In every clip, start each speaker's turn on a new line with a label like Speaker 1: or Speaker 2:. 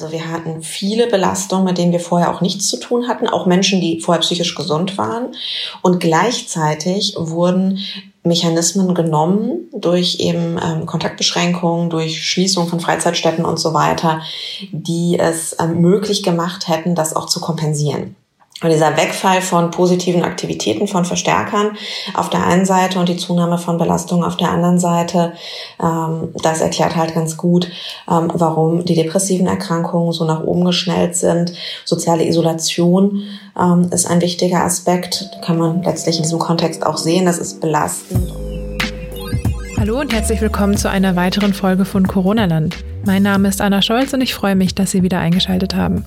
Speaker 1: Also wir hatten viele Belastungen, mit denen wir vorher auch nichts zu tun hatten, auch Menschen, die vorher psychisch gesund waren. Und gleichzeitig wurden Mechanismen genommen durch eben ähm, Kontaktbeschränkungen, durch Schließung von Freizeitstätten und so weiter, die es ähm, möglich gemacht hätten, das auch zu kompensieren. Und dieser Wegfall von positiven Aktivitäten, von Verstärkern auf der einen Seite und die Zunahme von Belastungen auf der anderen Seite, ähm, das erklärt halt ganz gut, ähm, warum die depressiven Erkrankungen so nach oben geschnellt sind. Soziale Isolation ähm, ist ein wichtiger Aspekt, kann man letztlich in diesem Kontext auch sehen, das ist belastend.
Speaker 2: Hallo und herzlich willkommen zu einer weiteren Folge von Corona Land. Mein Name ist Anna Scholz und ich freue mich, dass Sie wieder eingeschaltet haben.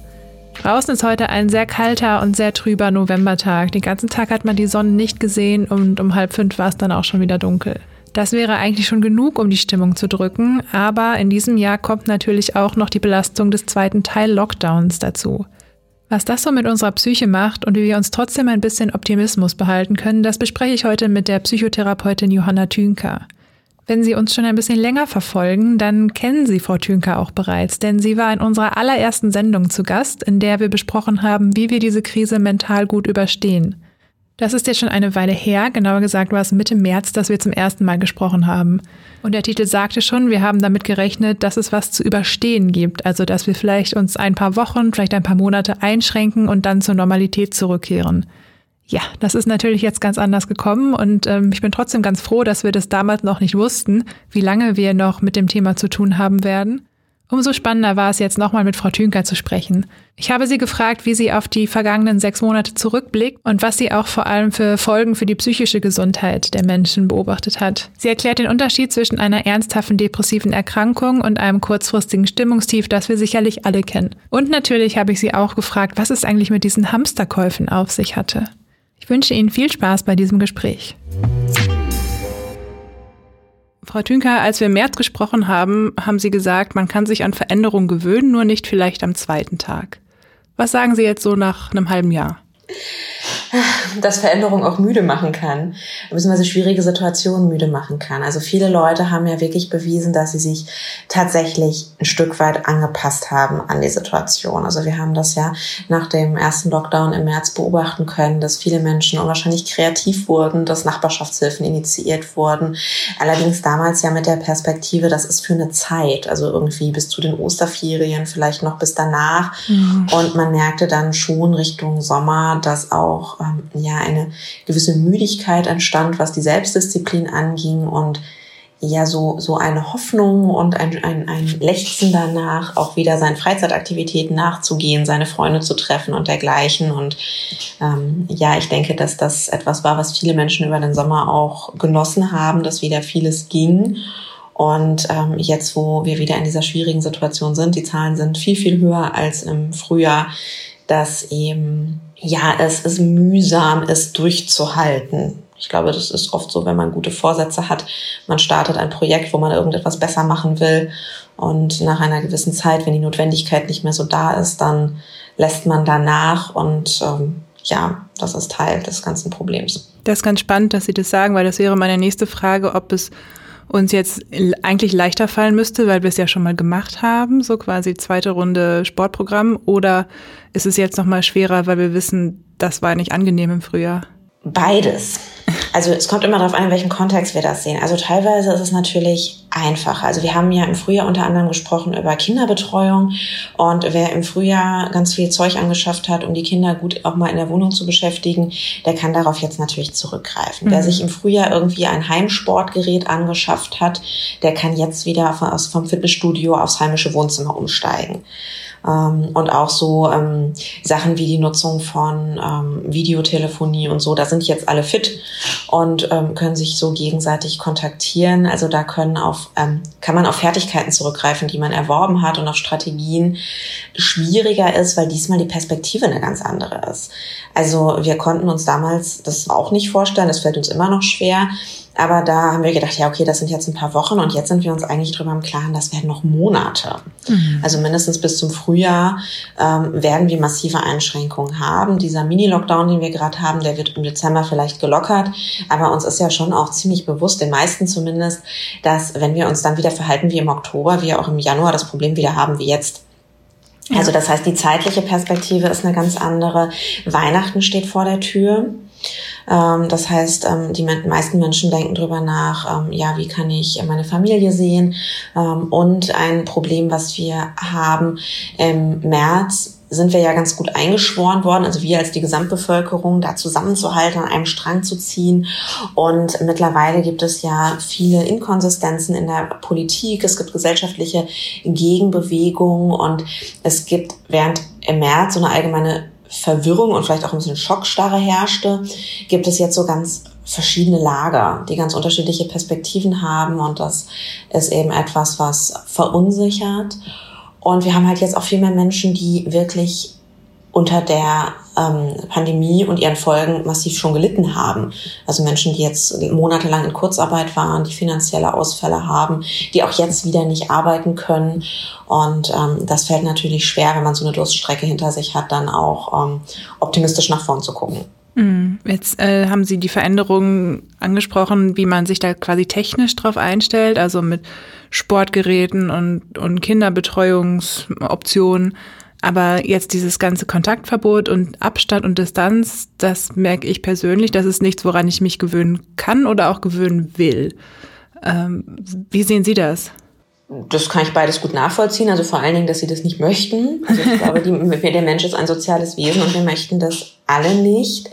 Speaker 2: Draußen ist heute ein sehr kalter und sehr trüber Novembertag. Den ganzen Tag hat man die Sonne nicht gesehen und um halb fünf war es dann auch schon wieder dunkel. Das wäre eigentlich schon genug, um die Stimmung zu drücken, aber in diesem Jahr kommt natürlich auch noch die Belastung des zweiten Teil Lockdowns dazu. Was das so mit unserer Psyche macht und wie wir uns trotzdem ein bisschen Optimismus behalten können, das bespreche ich heute mit der Psychotherapeutin Johanna Thünker. Wenn Sie uns schon ein bisschen länger verfolgen, dann kennen Sie Frau Thünker auch bereits, denn sie war in unserer allerersten Sendung zu Gast, in der wir besprochen haben, wie wir diese Krise mental gut überstehen. Das ist jetzt schon eine Weile her, genauer gesagt war es Mitte März, dass wir zum ersten Mal gesprochen haben. Und der Titel sagte schon, wir haben damit gerechnet, dass es was zu überstehen gibt, also dass wir vielleicht uns ein paar Wochen, vielleicht ein paar Monate einschränken und dann zur Normalität zurückkehren. Ja, das ist natürlich jetzt ganz anders gekommen und ähm, ich bin trotzdem ganz froh, dass wir das damals noch nicht wussten, wie lange wir noch mit dem Thema zu tun haben werden. Umso spannender war es jetzt nochmal mit Frau Thünker zu sprechen. Ich habe sie gefragt, wie sie auf die vergangenen sechs Monate zurückblickt und was sie auch vor allem für Folgen für die psychische Gesundheit der Menschen beobachtet hat. Sie erklärt den Unterschied zwischen einer ernsthaften depressiven Erkrankung und einem kurzfristigen Stimmungstief, das wir sicherlich alle kennen. Und natürlich habe ich sie auch gefragt, was es eigentlich mit diesen Hamsterkäufen auf sich hatte. Ich wünsche Ihnen viel Spaß bei diesem Gespräch. Frau Thünker, als wir im März gesprochen haben, haben Sie gesagt, man kann sich an Veränderungen gewöhnen, nur nicht vielleicht am zweiten Tag. Was sagen Sie jetzt so nach einem halben Jahr?
Speaker 1: Dass Veränderung auch müde machen kann, beziehungsweise schwierige Situationen müde machen kann. Also viele Leute haben ja wirklich bewiesen, dass sie sich tatsächlich ein Stück weit angepasst haben an die Situation. Also wir haben das ja nach dem ersten Lockdown im März beobachten können, dass viele Menschen unwahrscheinlich kreativ wurden, dass Nachbarschaftshilfen initiiert wurden. Allerdings damals ja mit der Perspektive, das ist für eine Zeit, also irgendwie bis zu den Osterferien, vielleicht noch bis danach. Mhm. Und man merkte dann schon Richtung Sommer, dass auch ähm, ja eine gewisse Müdigkeit entstand, was die Selbstdisziplin anging und ja so so eine Hoffnung und ein, ein, ein Lechzen danach, auch wieder seinen Freizeitaktivitäten nachzugehen, seine Freunde zu treffen und dergleichen. Und ähm, ja, ich denke, dass das etwas war, was viele Menschen über den Sommer auch genossen haben, dass wieder vieles ging. Und ähm, jetzt, wo wir wieder in dieser schwierigen Situation sind, die Zahlen sind viel, viel höher als im Frühjahr, dass eben ja, es ist mühsam, es durchzuhalten. Ich glaube, das ist oft so, wenn man gute Vorsätze hat. Man startet ein Projekt, wo man irgendetwas besser machen will. Und nach einer gewissen Zeit, wenn die Notwendigkeit nicht mehr so da ist, dann lässt man danach. Und ähm, ja, das ist Teil des ganzen Problems.
Speaker 2: Das ist ganz spannend, dass Sie das sagen, weil das wäre meine nächste Frage, ob es uns jetzt eigentlich leichter fallen müsste, weil wir es ja schon mal gemacht haben, so quasi zweite Runde Sportprogramm, oder ist es jetzt noch mal schwerer, weil wir wissen, das war nicht angenehm im Frühjahr?
Speaker 1: Beides. Also es kommt immer darauf an, in welchem Kontext wir das sehen. Also teilweise ist es natürlich einfacher. Also wir haben ja im Frühjahr unter anderem gesprochen über Kinderbetreuung und wer im Frühjahr ganz viel Zeug angeschafft hat, um die Kinder gut auch mal in der Wohnung zu beschäftigen, der kann darauf jetzt natürlich zurückgreifen. Mhm. Wer sich im Frühjahr irgendwie ein Heimsportgerät angeschafft hat, der kann jetzt wieder vom Fitnessstudio aufs heimische Wohnzimmer umsteigen. Ähm, und auch so ähm, Sachen wie die Nutzung von ähm, Videotelefonie und so, da sind jetzt alle fit und ähm, können sich so gegenseitig kontaktieren. Also da können auf, ähm, kann man auf Fertigkeiten zurückgreifen, die man erworben hat und auf Strategien schwieriger ist, weil diesmal die Perspektive eine ganz andere ist. Also wir konnten uns damals das auch nicht vorstellen, das fällt uns immer noch schwer, aber da haben wir gedacht, ja, okay, das sind jetzt ein paar Wochen und jetzt sind wir uns eigentlich drüber im Klaren, das werden noch Monate. Mhm. Also mindestens bis zum Frühjahr ähm, werden wir massive Einschränkungen haben. Dieser Mini-Lockdown, den wir gerade haben, der wird im Dezember vielleicht gelockert. Aber uns ist ja schon auch ziemlich bewusst, den meisten zumindest, dass wenn wir uns dann wieder verhalten wie im Oktober, wir auch im Januar das Problem wieder haben wie jetzt. Also das heißt, die zeitliche Perspektive ist eine ganz andere. Weihnachten steht vor der Tür. Ähm, das heißt, ähm, die meisten Menschen denken drüber nach, ähm, ja, wie kann ich meine Familie sehen? Und ein Problem, was wir haben im März, sind wir ja ganz gut eingeschworen worden, also wir als die Gesamtbevölkerung, da zusammenzuhalten, an einem Strang zu ziehen. Und mittlerweile gibt es ja viele Inkonsistenzen in der Politik, es gibt gesellschaftliche Gegenbewegungen und es gibt während im März so eine allgemeine Verwirrung und vielleicht auch ein bisschen Schockstarre herrschte, gibt es jetzt so ganz verschiedene Lager, die ganz unterschiedliche Perspektiven haben und das ist eben etwas, was verunsichert. Und wir haben halt jetzt auch viel mehr Menschen, die wirklich unter der ähm, Pandemie und ihren Folgen massiv schon gelitten haben. Also Menschen, die jetzt monatelang in Kurzarbeit waren, die finanzielle Ausfälle haben, die auch jetzt wieder nicht arbeiten können. Und ähm, das fällt natürlich schwer, wenn man so eine Durststrecke hinter sich hat, dann auch ähm, optimistisch nach vorn zu gucken.
Speaker 2: Mhm. Jetzt äh, haben Sie die Veränderungen angesprochen, wie man sich da quasi technisch drauf einstellt, also mit Sportgeräten und, und Kinderbetreuungsoptionen. Aber jetzt dieses ganze Kontaktverbot und Abstand und Distanz, das merke ich persönlich, das ist nichts, woran ich mich gewöhnen kann oder auch gewöhnen will. Ähm, wie sehen Sie das?
Speaker 1: Das kann ich beides gut nachvollziehen. Also vor allen Dingen, dass sie das nicht möchten. Also ich glaube, die, der Mensch ist ein soziales Wesen und wir möchten das alle nicht.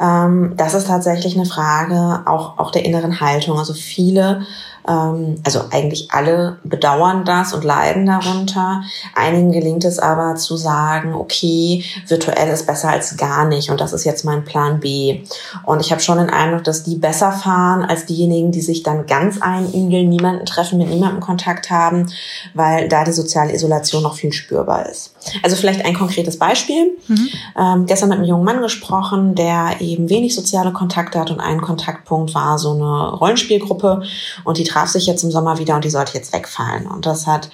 Speaker 1: Ähm, das ist tatsächlich eine Frage auch, auch der inneren Haltung. Also viele ähm, also eigentlich alle bedauern das und leiden darunter. Einigen gelingt es aber zu sagen, okay, virtuell ist besser als gar nicht und das ist jetzt mein Plan B. Und ich habe schon den Eindruck, dass die besser fahren als diejenigen, die sich dann ganz einigeln, niemanden treffen, mit niemandem Kontakt haben, weil da die soziale Isolation noch viel spürbar ist. Also vielleicht ein konkretes Beispiel. Mhm. Ähm, gestern mit einem jungen Mann gesprochen, der eben wenig soziale Kontakte hat und ein Kontaktpunkt war so eine Rollenspielgruppe und die traf sich jetzt im Sommer wieder und die sollte jetzt wegfallen. Und das hat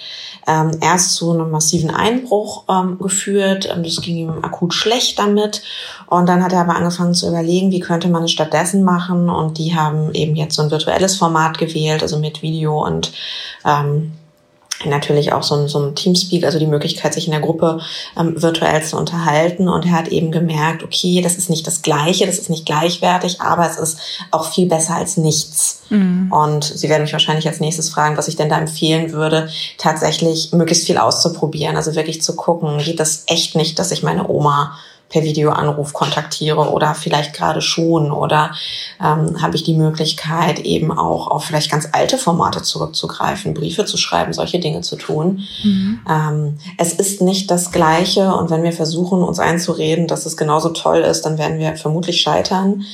Speaker 1: ähm, erst zu einem massiven Einbruch ähm, geführt. Und es ging ihm akut schlecht damit. Und dann hat er aber angefangen zu überlegen, wie könnte man es stattdessen machen. Und die haben eben jetzt so ein virtuelles Format gewählt, also mit Video und ähm, natürlich auch so ein, so ein Teamspeak, also die Möglichkeit, sich in der Gruppe ähm, virtuell zu unterhalten. Und er hat eben gemerkt, okay, das ist nicht das Gleiche, das ist nicht gleichwertig, aber es ist auch viel besser als nichts. Mhm. Und Sie werden mich wahrscheinlich als nächstes fragen, was ich denn da empfehlen würde, tatsächlich möglichst viel auszuprobieren. Also wirklich zu gucken, geht das echt nicht, dass ich meine Oma per Videoanruf kontaktiere oder vielleicht gerade schon oder ähm, habe ich die Möglichkeit eben auch auf vielleicht ganz alte Formate zurückzugreifen, Briefe zu schreiben, solche Dinge zu tun. Mhm. Ähm, es ist nicht das Gleiche und wenn wir versuchen, uns einzureden, dass es genauso toll ist, dann werden wir vermutlich scheitern.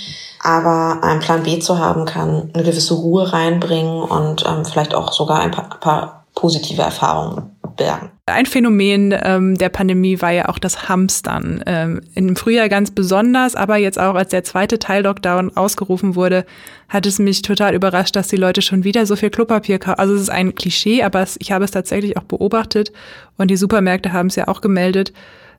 Speaker 1: Aber ein Plan B zu haben, kann eine gewisse Ruhe reinbringen und ähm, vielleicht auch sogar ein paar, paar positive Erfahrungen bergen.
Speaker 2: Ein Phänomen ähm, der Pandemie war ja auch das Hamstern. Ähm, Im Frühjahr ganz besonders, aber jetzt auch als der zweite Teil-Lockdown ausgerufen wurde, hat es mich total überrascht, dass die Leute schon wieder so viel Klopapier kaufen. Also es ist ein Klischee, aber es, ich habe es tatsächlich auch beobachtet und die Supermärkte haben es ja auch gemeldet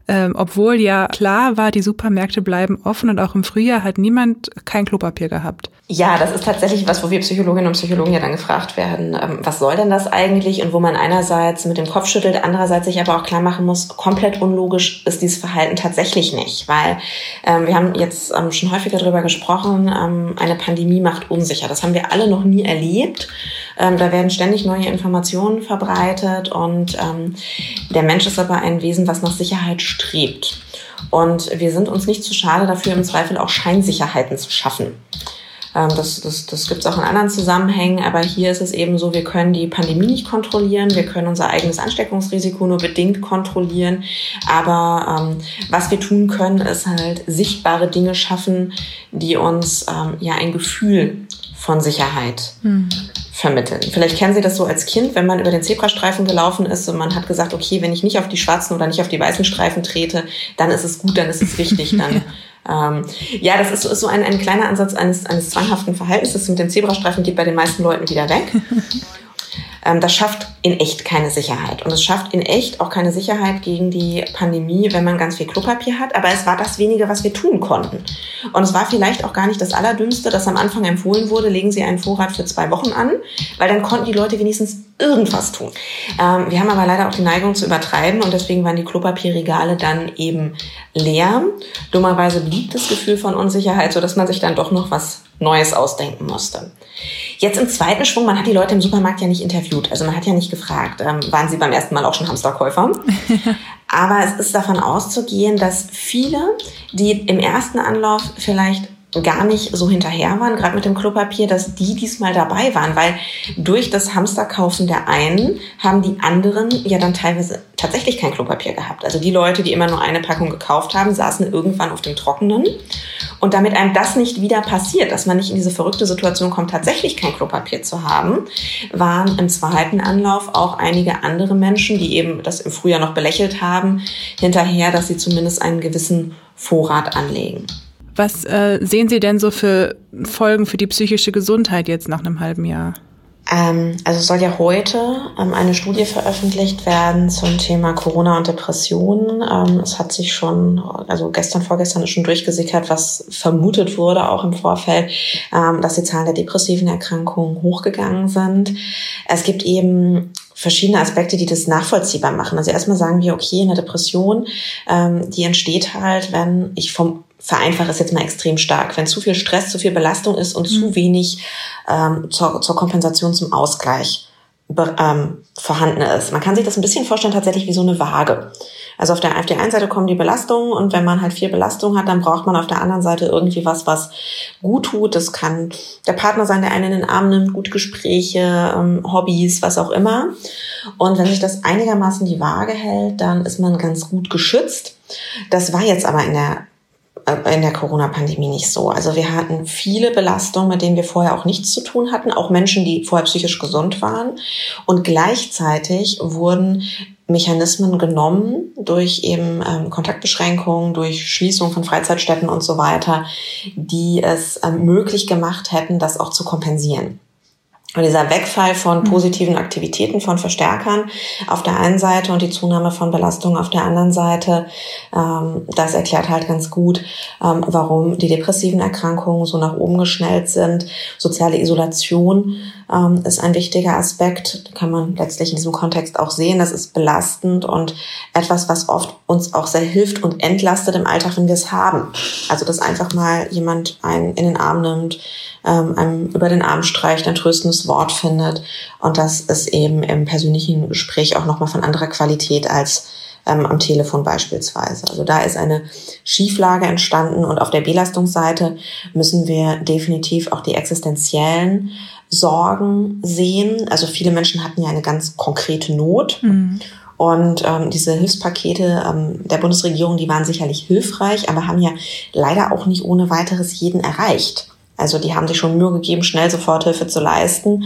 Speaker 2: ähm, obwohl ja klar war, die Supermärkte bleiben offen und auch im Frühjahr hat niemand kein Klopapier gehabt.
Speaker 1: Ja, das ist tatsächlich was, wo wir Psychologinnen und Psychologen ja dann gefragt werden, ähm, was soll denn das eigentlich? Und wo man einerseits mit dem Kopf schüttelt, andererseits sich aber auch klar machen muss, komplett unlogisch ist dieses Verhalten tatsächlich nicht, weil ähm, wir haben jetzt ähm, schon häufiger darüber gesprochen, ähm, eine Pandemie macht unsicher. Das haben wir alle noch nie erlebt. Ähm, da werden ständig neue Informationen verbreitet und der Mensch ist aber ein Wesen, was nach Sicherheit strebt. Und wir sind uns nicht zu schade dafür, im Zweifel auch Scheinsicherheiten zu schaffen. Ähm, das, das, das gibt es auch in anderen Zusammenhängen, aber hier ist es eben so, wir können die Pandemie nicht kontrollieren, wir können unser eigenes Ansteckungsrisiko nur bedingt kontrollieren, aber ähm, was wir tun können, ist halt sichtbare Dinge schaffen, die uns ähm, ja ein Gefühl von Sicherheit mhm vermitteln. Vielleicht kennen Sie das so als Kind, wenn man über den Zebrastreifen gelaufen ist und man hat gesagt, okay, wenn ich nicht auf die schwarzen oder nicht auf die weißen Streifen trete, dann ist es gut, dann ist es wichtig, dann ähm, ja, das ist, ist so ein, ein kleiner Ansatz eines, eines zwanghaften Verhaltens. Das mit den Zebrastreifen geht bei den meisten Leuten wieder weg. ähm, das schafft in echt keine Sicherheit. Und es schafft in echt auch keine Sicherheit gegen die Pandemie, wenn man ganz viel Klopapier hat. Aber es war das wenige, was wir tun konnten. Und es war vielleicht auch gar nicht das Allerdümmste, dass am Anfang empfohlen wurde, legen Sie einen Vorrat für zwei Wochen an, weil dann konnten die Leute wenigstens irgendwas tun. Ähm, wir haben aber leider auch die Neigung zu übertreiben und deswegen waren die Klopapierregale dann eben leer. Dummerweise blieb das Gefühl von Unsicherheit, so dass man sich dann doch noch was Neues ausdenken musste. Jetzt im zweiten Schwung, man hat die Leute im Supermarkt ja nicht interviewt, also man hat ja nicht gefragt, ähm, waren sie beim ersten Mal auch schon Hamsterkäufer? Aber es ist davon auszugehen, dass viele, die im ersten Anlauf vielleicht gar nicht so hinterher waren, gerade mit dem Klopapier, dass die diesmal dabei waren, weil durch das Hamsterkaufen der einen haben die anderen ja dann teilweise tatsächlich kein Klopapier gehabt. Also die Leute, die immer nur eine Packung gekauft haben, saßen irgendwann auf dem Trockenen. Und damit einem das nicht wieder passiert, dass man nicht in diese verrückte Situation kommt, tatsächlich kein Klopapier zu haben, waren im zweiten Anlauf auch einige andere Menschen, die eben das im Frühjahr noch belächelt haben, hinterher, dass sie zumindest einen gewissen Vorrat anlegen.
Speaker 2: Was äh, sehen Sie denn so für Folgen für die psychische Gesundheit jetzt nach einem halben Jahr?
Speaker 1: Ähm, also soll ja heute ähm, eine Studie veröffentlicht werden zum Thema Corona und Depressionen. Ähm, es hat sich schon, also gestern, vorgestern ist schon durchgesickert, was vermutet wurde, auch im Vorfeld, ähm, dass die Zahlen der depressiven Erkrankungen hochgegangen sind. Es gibt eben verschiedene Aspekte, die das nachvollziehbar machen. Also erstmal sagen wir, okay, eine Depression, ähm, die entsteht halt, wenn ich vom vereinfache es jetzt mal extrem stark. Wenn zu viel Stress, zu viel Belastung ist und mhm. zu wenig ähm, zur, zur Kompensation, zum Ausgleich ähm, vorhanden ist. Man kann sich das ein bisschen vorstellen tatsächlich wie so eine Waage. Also auf der, auf der einen Seite kommen die Belastungen und wenn man halt viel Belastung hat, dann braucht man auf der anderen Seite irgendwie was, was gut tut. Das kann der Partner sein, der einen in den Arm nimmt, gute Gespräche, ähm, Hobbys, was auch immer. Und wenn sich das einigermaßen die Waage hält, dann ist man ganz gut geschützt. Das war jetzt aber in der in der Corona-Pandemie nicht so. Also wir hatten viele Belastungen, mit denen wir vorher auch nichts zu tun hatten, auch Menschen, die vorher psychisch gesund waren. Und gleichzeitig wurden Mechanismen genommen durch eben ähm, Kontaktbeschränkungen, durch Schließung von Freizeitstätten und so weiter, die es ähm, möglich gemacht hätten, das auch zu kompensieren. Und dieser Wegfall von mhm. positiven Aktivitäten, von Verstärkern auf der einen Seite und die Zunahme von Belastungen auf der anderen Seite, ähm, das erklärt halt ganz gut, ähm, warum die depressiven Erkrankungen so nach oben geschnellt sind. Soziale Isolation ähm, ist ein wichtiger Aspekt, kann man letztlich in diesem Kontext auch sehen. Das ist belastend und etwas, was oft uns auch sehr hilft und entlastet im Alltag, wenn wir es haben. Also, dass einfach mal jemand einen in den Arm nimmt, ähm, einem über den Arm streicht, ein tröstendes Wort findet. Und das ist eben im persönlichen Gespräch auch nochmal von anderer Qualität als ähm, am Telefon beispielsweise. Also da ist eine Schieflage entstanden und auf der Belastungsseite müssen wir definitiv auch die existenziellen Sorgen sehen. Also viele Menschen hatten ja eine ganz konkrete Not. Mhm. Und ähm, diese Hilfspakete ähm, der Bundesregierung, die waren sicherlich hilfreich, aber haben ja leider auch nicht ohne weiteres jeden erreicht. Also die haben sich schon Mühe gegeben, schnell Soforthilfe zu leisten.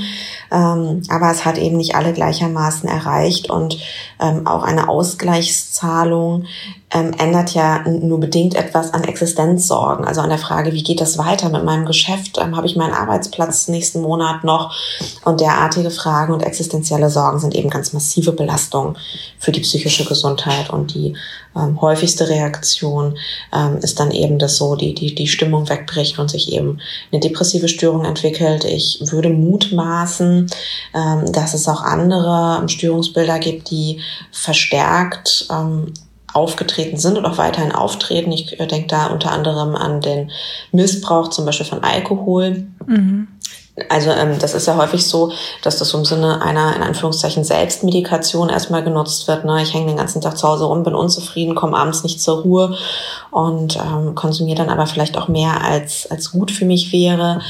Speaker 1: Ähm, aber es hat eben nicht alle gleichermaßen erreicht und ähm, auch eine Ausgleichszahlung ähm, ändert ja nur bedingt etwas an Existenzsorgen. Also an der Frage, wie geht das weiter mit meinem Geschäft? Ähm, Habe ich meinen Arbeitsplatz nächsten Monat noch? Und derartige Fragen und existenzielle Sorgen sind eben ganz massive Belastungen für die psychische Gesundheit. Und die ähm, häufigste Reaktion ähm, ist dann eben, dass so die, die, die Stimmung wegbricht und sich eben eine depressive Störung entwickelt. Ich würde mutmaßen, ähm, dass es auch andere Störungsbilder gibt, die verstärkt ähm, aufgetreten sind und auch weiterhin auftreten. Ich äh, denke da unter anderem an den Missbrauch zum Beispiel von Alkohol. Mhm. Also ähm, das ist ja häufig so, dass das im Sinne einer in Anführungszeichen Selbstmedikation erstmal genutzt wird. Ne? Ich hänge den ganzen Tag zu Hause rum, bin unzufrieden, komme abends nicht zur Ruhe und ähm, konsumiere dann aber vielleicht auch mehr als als gut für mich wäre.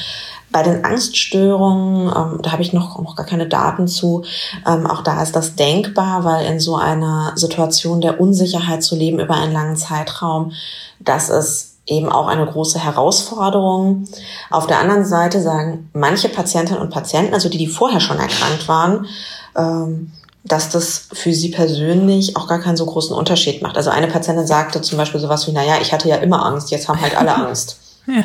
Speaker 1: Bei den Angststörungen, ähm, da habe ich noch, noch gar keine Daten zu, ähm, auch da ist das denkbar, weil in so einer Situation der Unsicherheit zu leben über einen langen Zeitraum, das ist eben auch eine große Herausforderung. Auf der anderen Seite sagen manche Patientinnen und Patienten, also die, die vorher schon erkrankt waren, ähm, dass das für sie persönlich auch gar keinen so großen Unterschied macht. Also eine Patientin sagte zum Beispiel sowas wie, naja, ich hatte ja immer Angst, jetzt haben halt alle Angst. ja.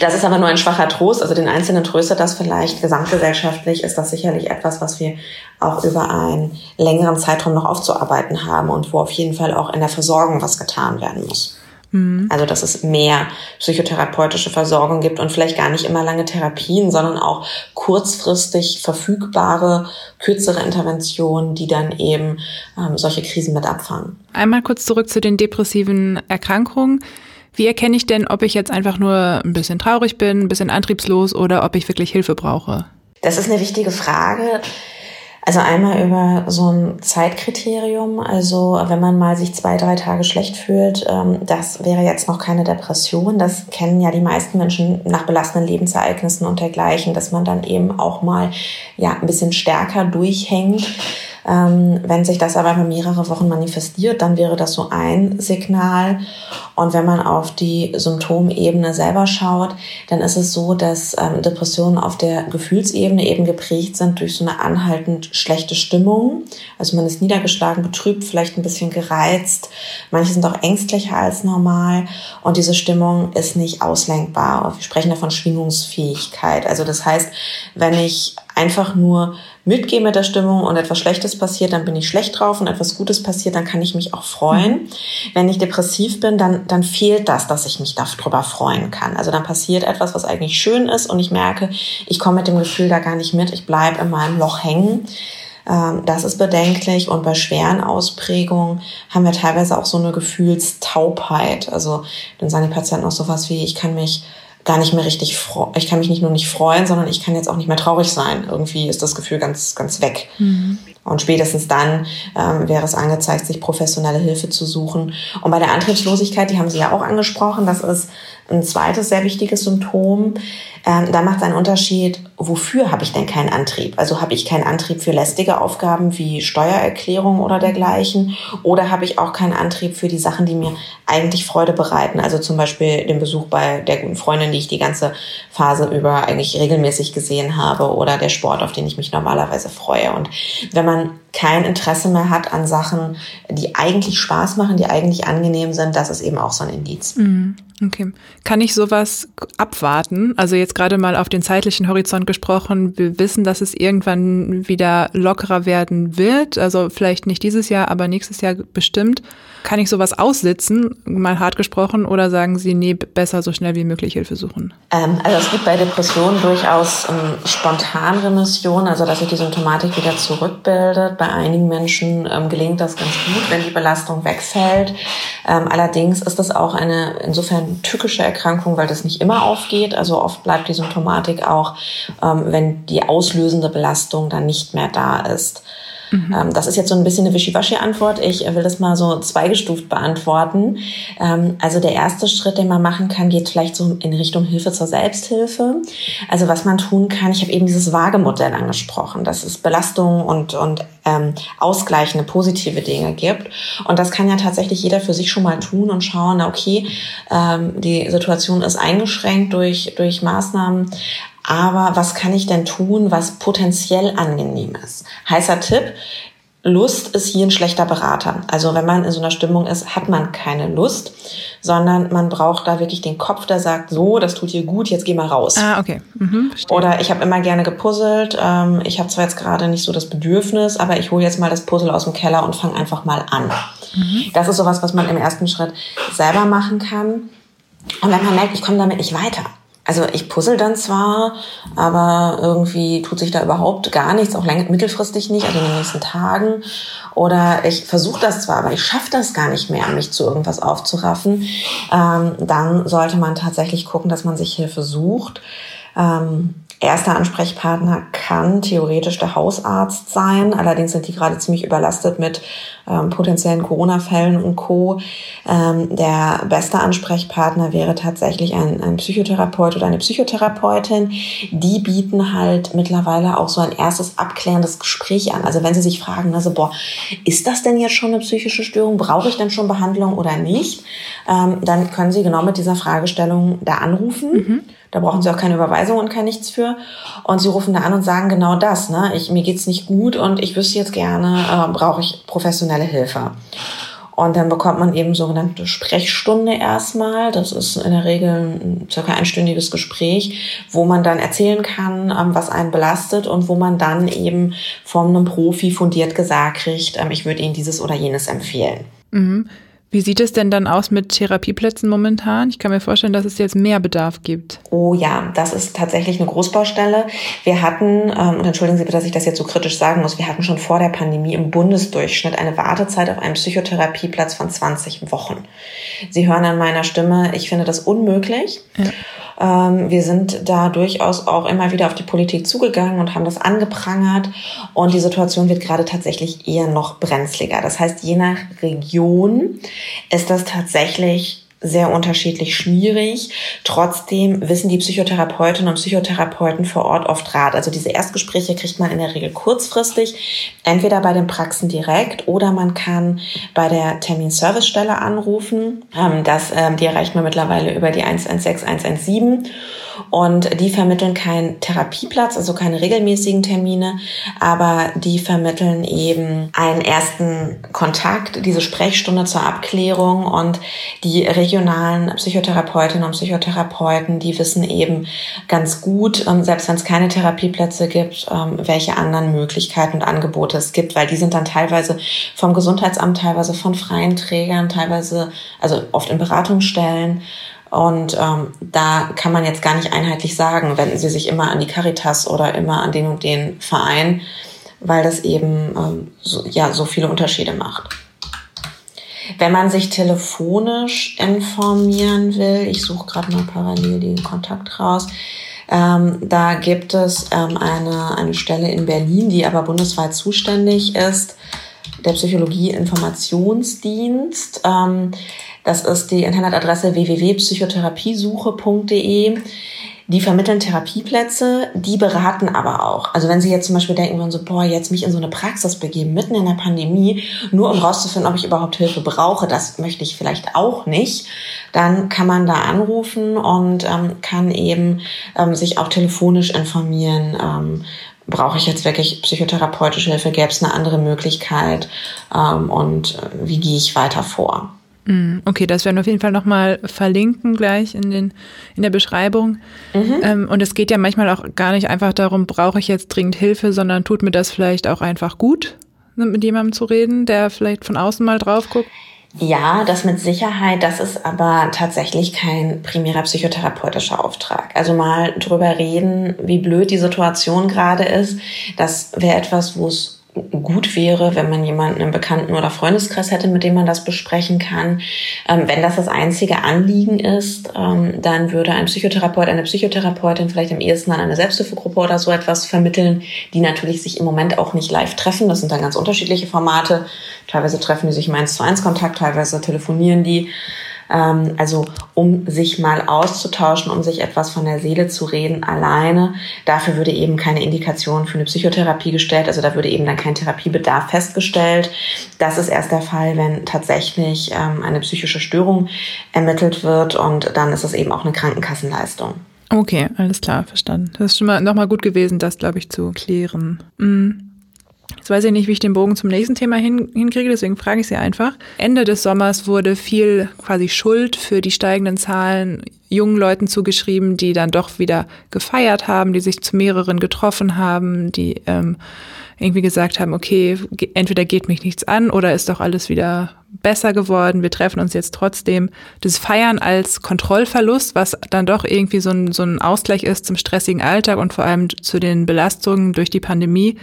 Speaker 1: Das ist aber nur ein schwacher Trost. Also den Einzelnen tröstet das vielleicht. Gesamtgesellschaftlich ist das sicherlich etwas, was wir auch über einen längeren Zeitraum noch aufzuarbeiten haben und wo auf jeden Fall auch in der Versorgung was getan werden muss. Mhm. Also, dass es mehr psychotherapeutische Versorgung gibt und vielleicht gar nicht immer lange Therapien, sondern auch kurzfristig verfügbare, kürzere Interventionen, die dann eben ähm, solche Krisen mit abfangen.
Speaker 2: Einmal kurz zurück zu den depressiven Erkrankungen. Wie erkenne ich denn, ob ich jetzt einfach nur ein bisschen traurig bin, ein bisschen antriebslos oder ob ich wirklich Hilfe brauche?
Speaker 1: Das ist eine wichtige Frage. Also einmal über so ein Zeitkriterium. Also wenn man mal sich zwei, drei Tage schlecht fühlt, ähm, das wäre jetzt noch keine Depression. Das kennen ja die meisten Menschen nach belastenden Lebensereignissen und dergleichen, dass man dann eben auch mal ja ein bisschen stärker durchhängt. Ähm, wenn sich das aber über mehrere Wochen manifestiert, dann wäre das so ein Signal. Und wenn man auf die Symptomebene selber schaut, dann ist es so, dass ähm, Depressionen auf der Gefühlsebene eben geprägt sind durch so eine anhaltend schlechte Stimmung. Also man ist niedergeschlagen, betrübt, vielleicht ein bisschen gereizt. Manche sind auch ängstlicher als normal. Und diese Stimmung ist nicht auslenkbar. Wir sprechen da von Schwingungsfähigkeit. Also das heißt, wenn ich einfach nur mitgehe mit der Stimmung und etwas Schlechtes passiert, dann bin ich schlecht drauf und etwas Gutes passiert, dann kann ich mich auch freuen. Mhm. Wenn ich depressiv bin, dann, dann fehlt das, dass ich mich darüber freuen kann. Also dann passiert etwas, was eigentlich schön ist und ich merke, ich komme mit dem Gefühl da gar nicht mit, ich bleibe in meinem Loch hängen. Ähm, das ist bedenklich und bei schweren Ausprägungen haben wir teilweise auch so eine Gefühlstaubheit. Also dann sagen die Patienten auch sowas wie, ich kann mich gar nicht mehr richtig freuen. Ich kann mich nicht nur nicht freuen, sondern ich kann jetzt auch nicht mehr traurig sein. Irgendwie ist das Gefühl ganz, ganz weg. Mhm. Und spätestens dann ähm, wäre es angezeigt, sich professionelle Hilfe zu suchen. Und bei der Antriebslosigkeit, die haben Sie ja auch angesprochen, das ist ein zweites sehr wichtiges Symptom. Ähm, da macht es einen Unterschied, wofür habe ich denn keinen Antrieb? Also habe ich keinen Antrieb für lästige Aufgaben wie Steuererklärung oder dergleichen? Oder habe ich auch keinen Antrieb für die Sachen, die mir eigentlich Freude bereiten? Also zum Beispiel den Besuch bei der guten Freundin, die ich die ganze Phase über eigentlich regelmäßig gesehen habe oder der Sport, auf den ich mich normalerweise freue. Und wenn man kein Interesse mehr hat an Sachen, die eigentlich Spaß machen, die eigentlich angenehm sind, das ist eben auch so ein Indiz.
Speaker 2: Mhm. Okay. Kann ich sowas abwarten? Also jetzt gerade mal auf den zeitlichen Horizont gesprochen. Wir wissen, dass es irgendwann wieder lockerer werden wird. Also vielleicht nicht dieses Jahr, aber nächstes Jahr bestimmt. Kann ich sowas aussitzen, mal hart gesprochen, oder sagen Sie, nee, besser so schnell wie möglich Hilfe suchen?
Speaker 1: Ähm, also es gibt bei Depressionen durchaus ähm, Spontanremission, also dass sich die Symptomatik wieder zurückbildet. Bei einigen Menschen ähm, gelingt das ganz gut, wenn die Belastung wegfällt. Ähm, allerdings ist das auch eine insofern tückische Erkrankung, weil das nicht immer aufgeht. Also oft bleibt die Symptomatik auch, ähm, wenn die auslösende Belastung dann nicht mehr da ist. Mhm. Ähm, das ist jetzt so ein bisschen eine Wischiwaschi-Antwort. Ich will das mal so zweigestuft beantworten. Ähm, also der erste Schritt, den man machen kann, geht vielleicht so in Richtung Hilfe zur Selbsthilfe. Also was man tun kann, ich habe eben dieses Wagemodell angesprochen, dass es Belastung und, und ähm, ausgleichende positive Dinge gibt. Und das kann ja tatsächlich jeder für sich schon mal tun und schauen, okay, ähm, die Situation ist eingeschränkt durch, durch Maßnahmen, aber was kann ich denn tun, was potenziell angenehm ist? Heißer Tipp, Lust ist hier ein schlechter Berater. Also wenn man in so einer Stimmung ist, hat man keine Lust, sondern man braucht da wirklich den Kopf, der sagt, so, das tut dir gut, jetzt geh mal raus.
Speaker 2: Ah, okay. Mhm,
Speaker 1: Oder ich habe immer gerne gepuzzelt. Ähm, ich habe zwar jetzt gerade nicht so das Bedürfnis, aber ich hole jetzt mal das Puzzle aus dem Keller und fange einfach mal an. Mhm. Das ist sowas, was man im ersten Schritt selber machen kann. Und wenn man merkt, ich komme damit nicht weiter, also ich puzzle dann zwar, aber irgendwie tut sich da überhaupt gar nichts, auch lang mittelfristig nicht, also in den nächsten Tagen. Oder ich versuche das zwar, aber ich schaffe das gar nicht mehr, mich zu irgendwas aufzuraffen. Ähm, dann sollte man tatsächlich gucken, dass man sich Hilfe sucht. Ähm, Erster Ansprechpartner kann theoretisch der Hausarzt sein. Allerdings sind die gerade ziemlich überlastet mit ähm, potenziellen Corona-Fällen und Co. Ähm, der beste Ansprechpartner wäre tatsächlich ein, ein Psychotherapeut oder eine Psychotherapeutin. Die bieten halt mittlerweile auch so ein erstes abklärendes Gespräch an. Also wenn Sie sich fragen, also boah, ist das denn jetzt schon eine psychische Störung? Brauche ich denn schon Behandlung oder nicht? Ähm, dann können Sie genau mit dieser Fragestellung da anrufen. Mhm da brauchen sie auch keine Überweisung und kein nichts für. Und sie rufen da an und sagen genau das. Ne? Ich, mir geht's nicht gut und ich wüsste jetzt gerne, äh, brauche ich professionelle Hilfe. Und dann bekommt man eben sogenannte Sprechstunde erstmal. Das ist in der Regel ein circa einstündiges Gespräch, wo man dann erzählen kann, ähm, was einen belastet und wo man dann eben von einem Profi fundiert gesagt kriegt, ähm, ich würde Ihnen dieses oder jenes empfehlen.
Speaker 2: Mhm. Wie sieht es denn dann aus mit Therapieplätzen momentan? Ich kann mir vorstellen, dass es jetzt mehr Bedarf gibt.
Speaker 1: Oh ja, das ist tatsächlich eine Großbaustelle. Wir hatten, ähm, und entschuldigen Sie bitte, dass ich das jetzt so kritisch sagen muss, wir hatten schon vor der Pandemie im Bundesdurchschnitt eine Wartezeit auf einen Psychotherapieplatz von 20 Wochen. Sie hören an meiner Stimme, ich finde das unmöglich. Ja. Ähm, wir sind da durchaus auch immer wieder auf die Politik zugegangen und haben das angeprangert. Und die Situation wird gerade tatsächlich eher noch brenzliger. Das heißt, je nach Region ist das tatsächlich sehr unterschiedlich schwierig. Trotzdem wissen die Psychotherapeutinnen und Psychotherapeuten vor Ort oft Rat. Also diese Erstgespräche kriegt man in der Regel kurzfristig, entweder bei den Praxen direkt oder man kann bei der Terminservicestelle anrufen. Ähm, das, ähm, die erreicht man mittlerweile über die 116 117 und die vermitteln keinen Therapieplatz, also keine regelmäßigen Termine, aber die vermitteln eben einen ersten Kontakt, diese Sprechstunde zur Abklärung und die regionalen Psychotherapeutinnen und Psychotherapeuten, die wissen eben ganz gut, ähm, selbst wenn es keine Therapieplätze gibt, ähm, welche anderen Möglichkeiten und Angebote es gibt, weil die sind dann teilweise vom Gesundheitsamt, teilweise von freien Trägern, teilweise, also oft in Beratungsstellen und ähm, da kann man jetzt gar nicht einheitlich sagen, wenden Sie sich immer an die Caritas oder immer an den und den Verein, weil das eben ähm, so, ja so viele Unterschiede macht. Wenn man sich telefonisch informieren will, ich suche gerade mal parallel den Kontakt raus, ähm, da gibt es ähm, eine, eine Stelle in Berlin, die aber bundesweit zuständig ist, der Psychologie-Informationsdienst. Ähm, das ist die Internetadresse www.psychotherapiesuche.de. Die vermitteln Therapieplätze, die beraten aber auch. Also wenn Sie jetzt zum Beispiel denken würden, so, boah, jetzt mich in so eine Praxis begeben, mitten in der Pandemie, nur um rauszufinden, ob ich überhaupt Hilfe brauche, das möchte ich vielleicht auch nicht, dann kann man da anrufen und ähm, kann eben ähm, sich auch telefonisch informieren, ähm, brauche ich jetzt wirklich psychotherapeutische Hilfe, gäbe es eine andere Möglichkeit ähm, und äh, wie gehe ich weiter vor.
Speaker 2: Mm, okay, das werden wir auf jeden Fall nochmal verlinken gleich in, den, in der Beschreibung. Mhm. Ähm, und es geht ja manchmal auch gar nicht einfach darum, brauche ich jetzt dringend Hilfe, sondern tut mir das vielleicht auch einfach gut, mit jemandem zu reden, der vielleicht von außen mal drauf guckt.
Speaker 1: Ja, das mit Sicherheit, das ist aber tatsächlich kein primärer psychotherapeutischer Auftrag. Also mal drüber reden, wie blöd die Situation gerade ist, das wäre etwas, wo es gut wäre, wenn man jemanden im Bekannten- oder Freundeskreis hätte, mit dem man das besprechen kann. Ähm, wenn das das einzige Anliegen ist, ähm, dann würde ein Psychotherapeut, eine Psychotherapeutin vielleicht am ehesten an eine Selbsthilfegruppe oder so etwas vermitteln, die natürlich sich im Moment auch nicht live treffen. Das sind dann ganz unterschiedliche Formate. Teilweise treffen die sich im 1 zu 1 Kontakt, teilweise telefonieren die. Ähm, also um sich mal auszutauschen, um sich etwas von der Seele zu reden, alleine. Dafür würde eben keine Indikation für eine Psychotherapie gestellt. Also da würde eben dann kein Therapiebedarf festgestellt. Das ist erst der Fall, wenn tatsächlich ähm, eine psychische Störung ermittelt wird und dann ist es eben auch eine Krankenkassenleistung.
Speaker 2: Okay, alles klar, verstanden. Das ist schon mal nochmal gut gewesen, das, glaube ich, zu klären. Mhm. Jetzt weiß ich nicht, wie ich den Bogen zum nächsten Thema hin, hinkriege, deswegen frage ich Sie einfach. Ende des Sommers wurde viel quasi Schuld für die steigenden Zahlen jungen Leuten zugeschrieben, die dann doch wieder gefeiert haben, die sich zu mehreren getroffen haben, die ähm, irgendwie gesagt haben, okay, entweder geht mich nichts an oder ist doch alles wieder besser geworden, wir treffen uns jetzt trotzdem. Das Feiern als Kontrollverlust, was dann doch irgendwie so ein, so ein Ausgleich ist zum stressigen Alltag und vor allem zu den Belastungen durch die Pandemie,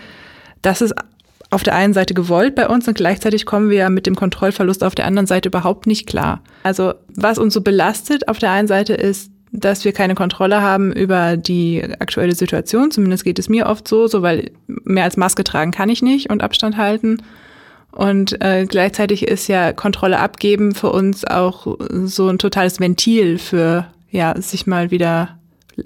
Speaker 2: das ist auf der einen Seite gewollt bei uns und gleichzeitig kommen wir ja mit dem Kontrollverlust auf der anderen Seite überhaupt nicht klar. Also was uns so belastet auf der einen Seite ist, dass wir keine Kontrolle haben über die aktuelle Situation. Zumindest geht es mir oft so, so weil mehr als Maske tragen kann ich nicht und Abstand halten. Und äh, gleichzeitig ist ja Kontrolle abgeben für uns auch so ein totales Ventil für ja sich mal wieder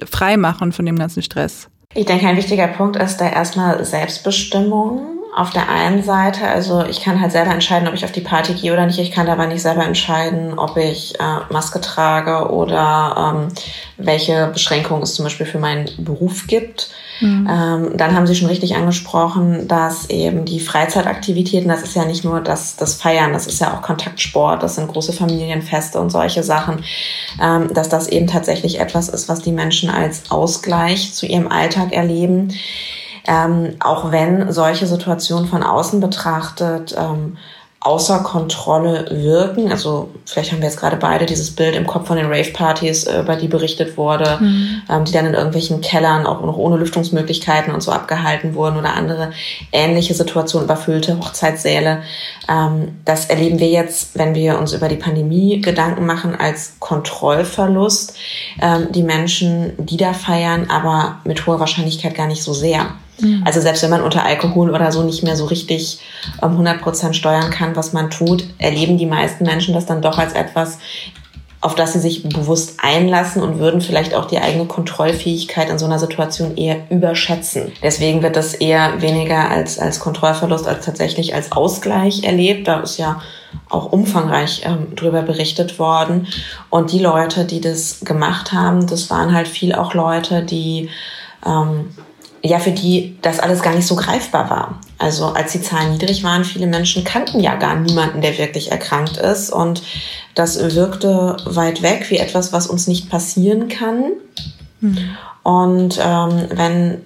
Speaker 2: frei machen von dem ganzen Stress.
Speaker 1: Ich denke, ein wichtiger Punkt ist da erstmal Selbstbestimmung auf der einen Seite, also ich kann halt selber entscheiden, ob ich auf die Party gehe oder nicht. Ich kann aber nicht selber entscheiden, ob ich äh, Maske trage oder ähm, welche Beschränkungen es zum Beispiel für meinen Beruf gibt. Mhm. Ähm, dann haben Sie schon richtig angesprochen, dass eben die Freizeitaktivitäten, das ist ja nicht nur das, das Feiern, das ist ja auch Kontaktsport, das sind große Familienfeste und solche Sachen, ähm, dass das eben tatsächlich etwas ist, was die Menschen als Ausgleich zu ihrem Alltag erleben. Ähm, auch wenn solche Situationen von außen betrachtet ähm, außer Kontrolle wirken. Also vielleicht haben wir jetzt gerade beide dieses Bild im Kopf von den Rave-Partys, äh, über die berichtet wurde, mhm. ähm, die dann in irgendwelchen Kellern auch noch ohne Lüftungsmöglichkeiten und so abgehalten wurden oder andere ähnliche Situationen, überfüllte Hochzeitssäle. Ähm, das erleben wir jetzt, wenn wir uns über die Pandemie Gedanken machen, als Kontrollverlust. Ähm, die Menschen, die da feiern, aber mit hoher Wahrscheinlichkeit gar nicht so sehr. Mhm. Also selbst wenn man unter Alkohol oder so nicht mehr so richtig ähm, 100 Prozent steuern kann, was man tut, erleben die meisten Menschen das dann doch als etwas, auf das sie sich bewusst einlassen und würden vielleicht auch die eigene Kontrollfähigkeit in so einer Situation eher überschätzen. Deswegen wird das eher weniger als, als Kontrollverlust als tatsächlich als Ausgleich erlebt. Da ist ja auch umfangreich ähm, drüber berichtet worden. Und die Leute, die das gemacht haben, das waren halt viel auch Leute, die ähm, ja, für die das alles gar nicht so greifbar war. Also als die Zahlen niedrig waren, viele Menschen kannten ja gar niemanden, der wirklich erkrankt ist. Und das wirkte weit weg wie etwas, was uns nicht passieren kann. Mhm. Und ähm, wenn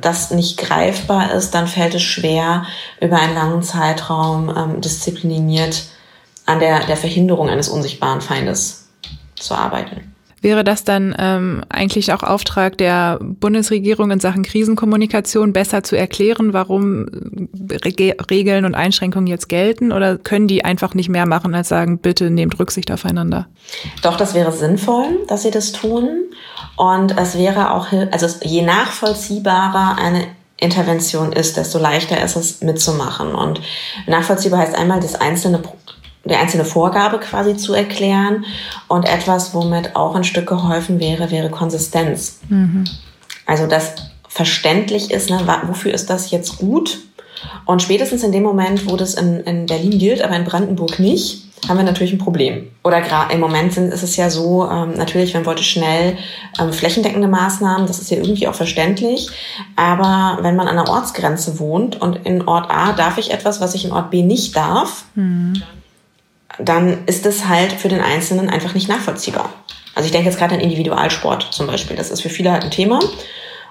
Speaker 1: das nicht greifbar ist, dann fällt es schwer, über einen langen Zeitraum ähm, diszipliniert an der, der Verhinderung eines unsichtbaren Feindes zu arbeiten.
Speaker 2: Wäre das dann ähm, eigentlich auch Auftrag der Bundesregierung in Sachen Krisenkommunikation, besser zu erklären, warum Re Regeln und Einschränkungen jetzt gelten? Oder können die einfach nicht mehr machen, als sagen, bitte nehmt Rücksicht aufeinander?
Speaker 1: Doch, das wäre sinnvoll, dass sie das tun. Und es wäre auch, also je nachvollziehbarer eine Intervention ist, desto leichter ist es mitzumachen. Und nachvollziehbar heißt einmal, das einzelne die einzelne Vorgabe quasi zu erklären. Und etwas, womit auch ein Stück geholfen wäre, wäre Konsistenz. Mhm. Also, dass verständlich ist, ne, wofür ist das jetzt gut? Und spätestens in dem Moment, wo das in, in Berlin gilt, aber in Brandenburg nicht, haben wir natürlich ein Problem. Oder gerade im Moment sind, ist es ja so, ähm, natürlich, man wollte schnell ähm, flächendeckende Maßnahmen, das ist ja irgendwie auch verständlich. Aber wenn man an der Ortsgrenze wohnt und in Ort A darf ich etwas, was ich in Ort B nicht darf, mhm dann ist es halt für den Einzelnen einfach nicht nachvollziehbar. Also ich denke jetzt gerade an Individualsport zum Beispiel. Das ist für viele halt ein Thema.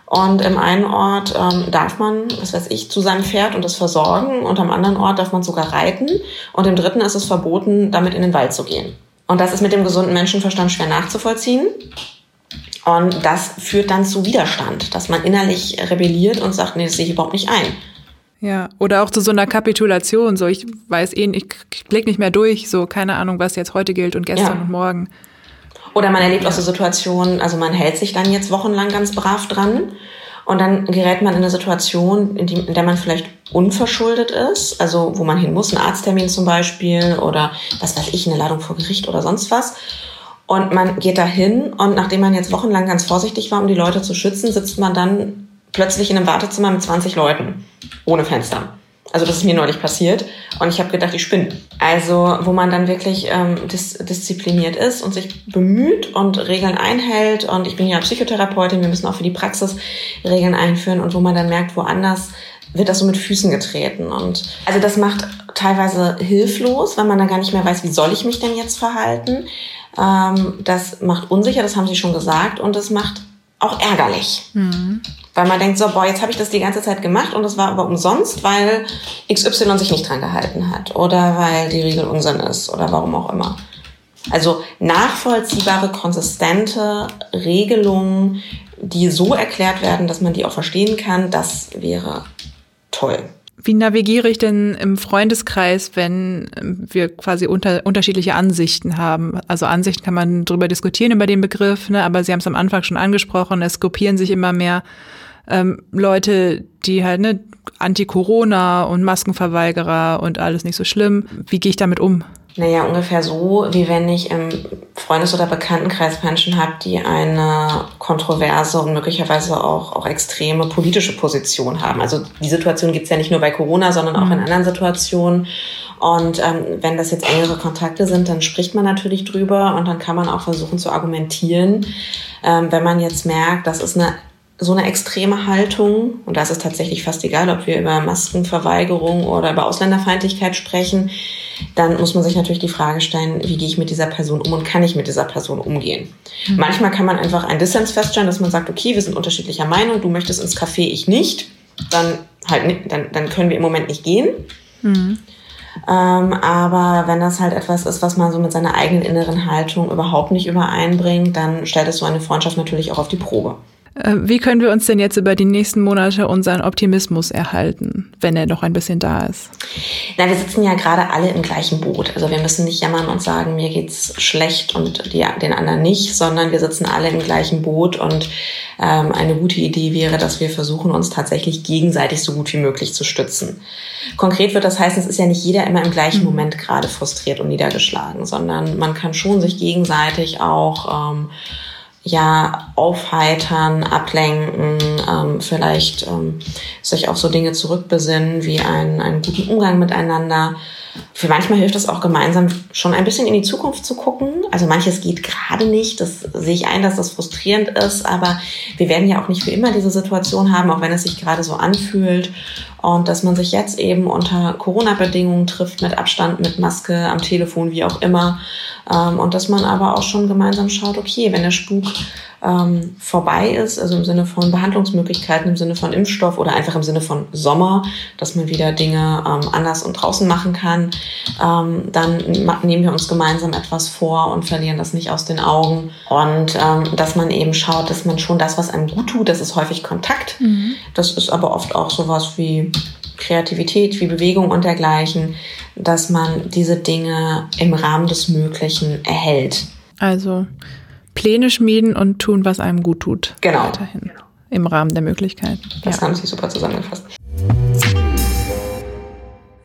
Speaker 1: Und im einen Ort ähm, darf man, was weiß ich, zu seinem Pferd und das versorgen und am anderen Ort darf man sogar reiten und im dritten ist es verboten, damit in den Wald zu gehen. Und das ist mit dem gesunden Menschenverstand schwer nachzuvollziehen. Und das führt dann zu Widerstand, dass man innerlich rebelliert und sagt, nee, das sehe ich überhaupt nicht ein.
Speaker 2: Ja, oder auch zu so einer Kapitulation, so ich weiß eh, ich blick nicht mehr durch, so keine Ahnung, was jetzt heute gilt und gestern ja. und morgen.
Speaker 1: Oder man erlebt auch so Situationen, also man hält sich dann jetzt wochenlang ganz brav dran und dann gerät man in eine Situation, in, die, in der man vielleicht unverschuldet ist, also wo man hin muss, ein Arzttermin zum Beispiel oder was weiß ich, eine Ladung vor Gericht oder sonst was. Und man geht da hin und nachdem man jetzt wochenlang ganz vorsichtig war, um die Leute zu schützen, sitzt man dann plötzlich in einem Wartezimmer mit 20 Leuten ohne Fenster. Also das ist mir neulich passiert und ich habe gedacht, ich spinne. Also wo man dann wirklich ähm, dis diszipliniert ist und sich bemüht und Regeln einhält und ich bin ja Psychotherapeutin, wir müssen auch für die Praxis Regeln einführen und wo man dann merkt, woanders wird das so mit Füßen getreten und also das macht teilweise hilflos, weil man dann gar nicht mehr weiß, wie soll ich mich denn jetzt verhalten. Ähm, das macht unsicher, das haben Sie schon gesagt und das macht auch ärgerlich. Mhm. Weil man denkt so, boah, jetzt habe ich das die ganze Zeit gemacht und es war aber umsonst, weil XY sich nicht dran gehalten hat oder weil die Regel Unsinn ist oder warum auch immer. Also nachvollziehbare, konsistente Regelungen, die so erklärt werden, dass man die auch verstehen kann, das wäre toll.
Speaker 2: Wie navigiere ich denn im Freundeskreis, wenn wir quasi unter, unterschiedliche Ansichten haben? Also Ansichten kann man darüber diskutieren, über den Begriff, ne? aber Sie haben es am Anfang schon angesprochen, es gruppieren sich immer mehr ähm, Leute, die halt ne, Anti-Corona und Maskenverweigerer und alles nicht so schlimm. Wie gehe ich damit um?
Speaker 1: Naja, ungefähr so, wie wenn ich im Freundes- oder Bekanntenkreis Menschen habe, die eine kontroverse und möglicherweise auch, auch extreme politische Position haben. Also die Situation gibt's ja nicht nur bei Corona, sondern auch in mhm. anderen Situationen. Und ähm, wenn das jetzt engere Kontakte sind, dann spricht man natürlich drüber und dann kann man auch versuchen zu argumentieren. Ähm, wenn man jetzt merkt, das ist eine so eine extreme Haltung, und da ist es tatsächlich fast egal, ob wir über Maskenverweigerung oder über Ausländerfeindlichkeit sprechen, dann muss man sich natürlich die Frage stellen, wie gehe ich mit dieser Person um und kann ich mit dieser Person umgehen? Mhm. Manchmal kann man einfach einen Dissens feststellen, dass man sagt, okay, wir sind unterschiedlicher Meinung, du möchtest ins Café, ich nicht, dann halt, nicht, dann, dann können wir im Moment nicht gehen. Mhm. Ähm, aber wenn das halt etwas ist, was man so mit seiner eigenen inneren Haltung überhaupt nicht übereinbringt, dann stellt es so eine Freundschaft natürlich auch auf die Probe.
Speaker 2: Äh, wie können wir uns denn jetzt über die nächsten Monate unseren Optimismus erhalten, wenn er noch ein bisschen da ist?
Speaker 1: Na, wir sitzen ja gerade alle im gleichen Boot. Also wir müssen nicht jammern und sagen, mir geht's schlecht und die, den anderen nicht, sondern wir sitzen alle im gleichen Boot und ähm, eine gute Idee wäre, dass wir versuchen, uns tatsächlich gegenseitig so gut wie möglich zu stützen. Konkret wird das heißen, es ist ja nicht jeder immer im gleichen mhm. Moment gerade frustriert und niedergeschlagen, sondern man kann schon sich gegenseitig auch ähm, ja aufheitern, ablenken, ähm, vielleicht ähm, sich auf so Dinge zurückbesinnen wie einen, einen guten Umgang miteinander. Für manchmal hilft es auch gemeinsam schon ein bisschen in die Zukunft zu gucken. Also manches geht gerade nicht, das sehe ich ein, dass das frustrierend ist, aber wir werden ja auch nicht für immer diese Situation haben, auch wenn es sich gerade so anfühlt. Und dass man sich jetzt eben unter Corona-Bedingungen trifft, mit Abstand, mit Maske, am Telefon, wie auch immer. Ähm, und dass man aber auch schon gemeinsam schaut, okay, wenn der Spuk ähm, vorbei ist, also im Sinne von Behandlungsmöglichkeiten, im Sinne von Impfstoff oder einfach im Sinne von Sommer, dass man wieder Dinge ähm, anders und draußen machen kann, ähm, dann nehmen wir uns gemeinsam etwas vor und verlieren das nicht aus den Augen. Und ähm, dass man eben schaut, dass man schon das, was einem gut tut, das ist häufig Kontakt. Mhm. Das ist aber oft auch sowas wie Kreativität, wie Bewegung und dergleichen, dass man diese Dinge im Rahmen des Möglichen erhält.
Speaker 2: Also Pläne schmieden und tun, was einem gut tut.
Speaker 1: Genau. Weiterhin.
Speaker 2: Im Rahmen der Möglichkeiten.
Speaker 1: Das ja. haben Sie super zusammengefasst.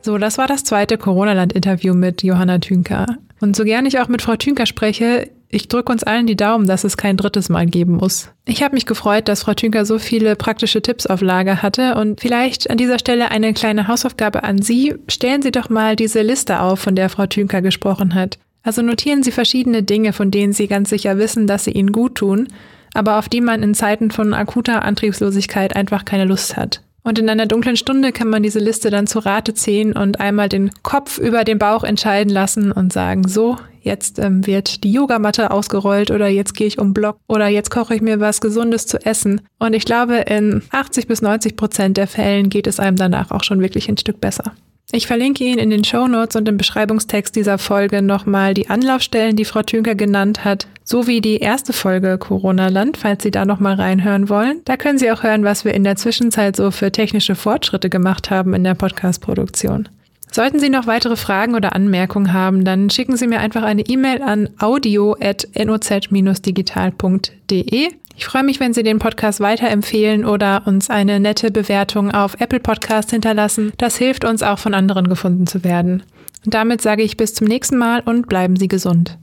Speaker 2: So, das war das zweite Corona-Land-Interview mit Johanna Thünker. Und so gern ich auch mit Frau Thünker spreche, ich drücke uns allen die Daumen, dass es kein drittes Mal geben muss. Ich habe mich gefreut, dass Frau Thünker so viele praktische Tipps auf Lager hatte und vielleicht an dieser Stelle eine kleine Hausaufgabe an Sie. Stellen Sie doch mal diese Liste auf, von der Frau Thünker gesprochen hat. Also notieren Sie verschiedene Dinge, von denen Sie ganz sicher wissen, dass sie Ihnen gut tun, aber auf die man in Zeiten von akuter Antriebslosigkeit einfach keine Lust hat. Und in einer dunklen Stunde kann man diese Liste dann zu Rate ziehen und einmal den Kopf über den Bauch entscheiden lassen und sagen, so, jetzt ähm, wird die Yogamatte ausgerollt oder jetzt gehe ich um Block oder jetzt koche ich mir was Gesundes zu essen. Und ich glaube, in 80 bis 90 Prozent der Fällen geht es einem danach auch schon wirklich ein Stück besser. Ich verlinke Ihnen in den Show Notes und im Beschreibungstext dieser Folge nochmal die Anlaufstellen, die Frau Tünker genannt hat, sowie die erste Folge Corona-Land, falls Sie da nochmal reinhören wollen. Da können Sie auch hören, was wir in der Zwischenzeit so für technische Fortschritte gemacht haben in der Podcast-Produktion. Sollten Sie noch weitere Fragen oder Anmerkungen haben, dann schicken Sie mir einfach eine E-Mail an audio.noz-digital.de. Ich freue mich, wenn Sie den Podcast weiterempfehlen oder uns eine nette Bewertung auf Apple Podcast hinterlassen. Das hilft uns auch von anderen gefunden zu werden. Und damit sage ich bis zum nächsten Mal und bleiben Sie gesund.